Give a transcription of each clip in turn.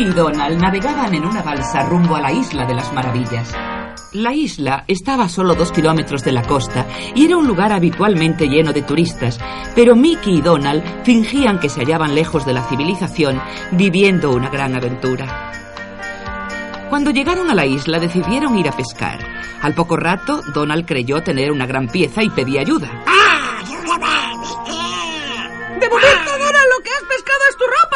Y Donald navegaban en una balsa rumbo a la isla de las maravillas. La isla estaba a solo dos kilómetros de la costa y era un lugar habitualmente lleno de turistas, pero Mickey y Donald fingían que se hallaban lejos de la civilización, viviendo una gran aventura. Cuando llegaron a la isla decidieron ir a pescar. Al poco rato, Donald creyó tener una gran pieza y pedía ayuda. ¡De momento, Donald, lo que has pescado es tu ropa!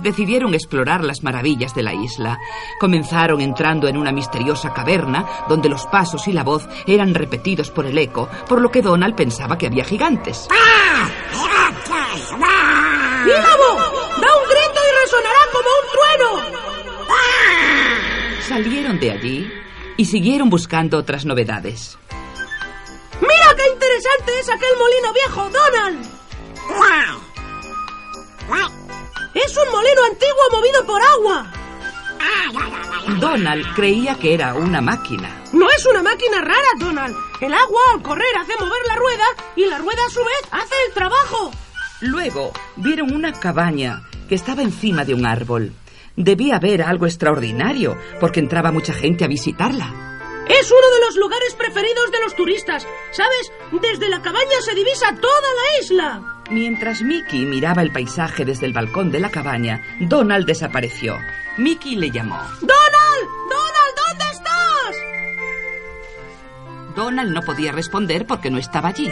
Decidieron explorar las maravillas de la isla. Comenzaron entrando en una misteriosa caverna donde los pasos y la voz eran repetidos por el eco, por lo que Donald pensaba que había gigantes. ¡Ílabo! ¡Da un grito y resonará como un trueno! Salieron de allí y siguieron buscando otras novedades. ¡Mira qué interesante es aquel molino viejo, Donald! ¡Es un molino antiguo movido por agua! Donald creía que era una máquina. No es una máquina rara, Donald. El agua al correr hace mover la rueda y la rueda a su vez hace el trabajo. Luego vieron una cabaña que estaba encima de un árbol. Debía haber algo extraordinario, porque entraba mucha gente a visitarla. Es uno de los lugares preferidos de los turistas. ¿Sabes? Desde la cabaña se divisa toda la isla. Mientras Mickey miraba el paisaje desde el balcón de la cabaña, Donald desapareció. Mickey le llamó. ¡Donald! ¡Donald! ¿Dónde estás? Donald no podía responder porque no estaba allí.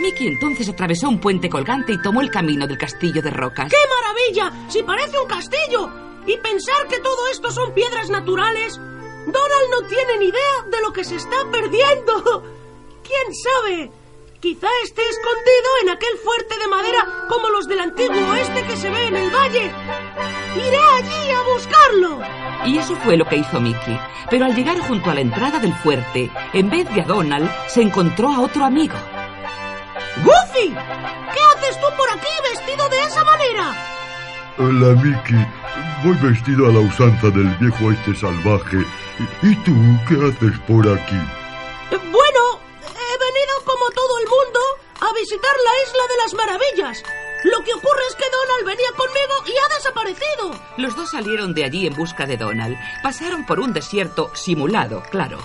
Mickey entonces atravesó un puente colgante y tomó el camino del castillo de rocas. ¡Qué maravilla! ¡Si parece un castillo! Y pensar que todo esto son piedras naturales. Donald no tiene ni idea de lo que se está perdiendo. ¿Quién sabe? Quizá esté escondido en aquel fuerte de madera como los del antiguo oeste que se ve en el valle. Iré allí a buscarlo. Y eso fue lo que hizo Mickey. Pero al llegar junto a la entrada del fuerte, en vez de a Donald, se encontró a otro amigo. ¡Goofy! ¿Qué haces tú por aquí vestido de esa manera? Hola, Mickey. Voy vestido a la usanza del viejo este salvaje. ¿Y tú qué haces por aquí? Bueno, como todo el mundo a visitar la isla de las maravillas. Lo que ocurre es que Donald venía conmigo y ha desaparecido. Los dos salieron de allí en busca de Donald. Pasaron por un desierto simulado, claro.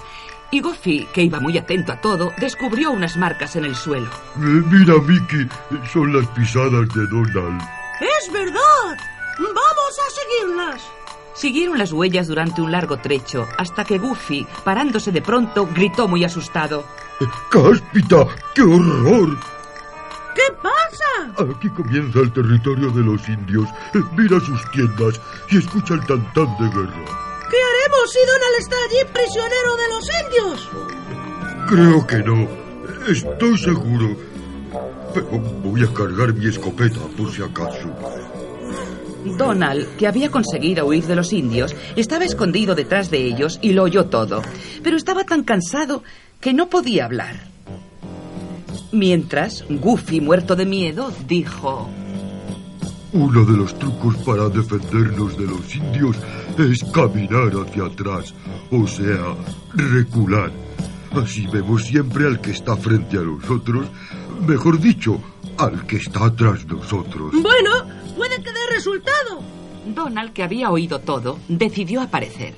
Y Goofy, que iba muy atento a todo, descubrió unas marcas en el suelo. Eh, mira, Mickey, son las pisadas de Donald. ¡Es verdad! ¡Vamos a seguirlas! Siguieron las huellas durante un largo trecho, hasta que Goofy, parándose de pronto, gritó muy asustado. ¡Cáspita! ¡Qué horror! ¿Qué pasa? Aquí comienza el territorio de los indios. Mira sus tiendas y escucha el tantán de guerra. ¿Qué haremos si Donald está allí prisionero de los indios? Creo que no. Estoy seguro. Pero voy a cargar mi escopeta por si acaso. Donald, que había conseguido huir de los indios, estaba escondido detrás de ellos y lo oyó todo. Pero estaba tan cansado que no podía hablar. Mientras, Goofy, muerto de miedo, dijo... Uno de los trucos para defendernos de los indios es caminar hacia atrás, o sea, recular. Así vemos siempre al que está frente a nosotros, mejor dicho, al que está tras nosotros. Bueno, resultado. Donald, que había oído todo, decidió aparecer.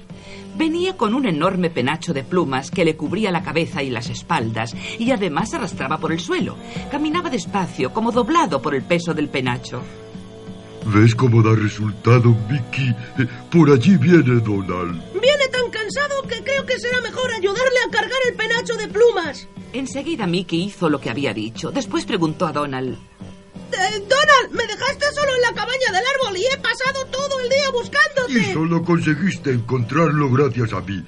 Venía con un enorme penacho de plumas que le cubría la cabeza y las espaldas y además arrastraba por el suelo. Caminaba despacio, como doblado por el peso del penacho. ¿Ves cómo da resultado, Mickey? Eh, Por allí viene Donald. Viene tan cansado que creo que será mejor ayudarle a cargar el penacho de plumas. Enseguida Mickey hizo lo que había dicho. Después preguntó a Donald. Eh, Donald, me dejaste solo en la cabaña del árbol y he pasado todo el día buscándote. Y solo conseguiste encontrarlo gracias a mí.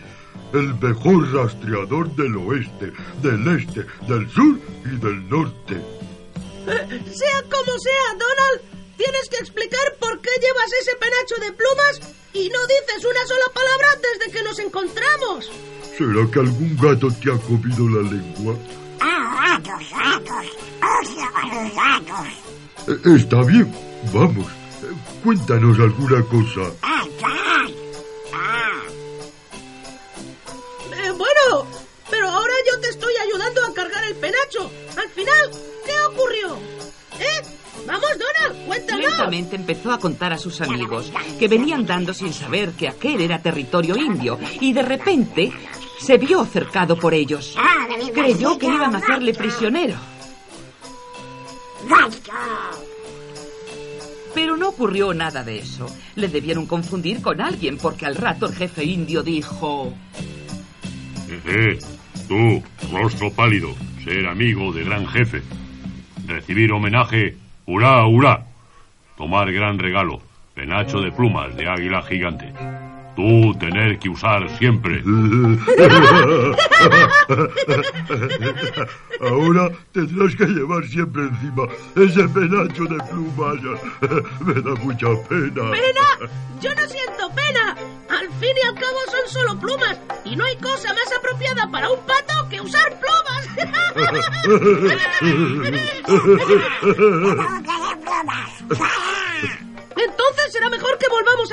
El mejor rastreador del oeste, del este, del sur y del norte. Eh, sea como sea, Donald, tienes que explicar por qué llevas ese penacho de plumas y no dices una sola palabra desde que nos encontramos. ¿Será que algún gato te ha comido la lengua? Eh, Está bien, vamos. Cuéntanos alguna cosa. Eh, bueno, pero ahora yo te estoy ayudando a cargar el penacho. Al final, ¿qué ocurrió? ¿Eh? Vamos, Donald, cuéntalo. Lentamente empezó a contar a sus amigos, que venían dando sin saber que aquel era territorio indio, y de repente se vio cercado por ellos. Creyó que iban a hacerle prisionero. Pero no ocurrió nada de eso. Le debieron confundir con alguien porque al rato el jefe indio dijo... Eh, tú, rostro pálido, ser amigo de gran jefe. Recibir homenaje, hurá, hurá. Tomar gran regalo, penacho de plumas de águila gigante. Tú tener que usar siempre. Ahora tendrás que llevar siempre encima ese penacho de plumas. Me da mucha pena. ¡Pena! Yo no siento pena. Al fin y al cabo son solo plumas. Y no hay cosa más apropiada para un pato que usar plumas.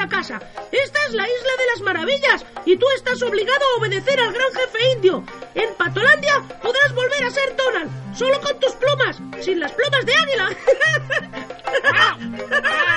casa. Esta es la isla de las maravillas y tú estás obligado a obedecer al gran jefe indio. En Patolandia podrás volver a ser Donald, solo con tus plumas, sin las plumas de águila. Ah, ah.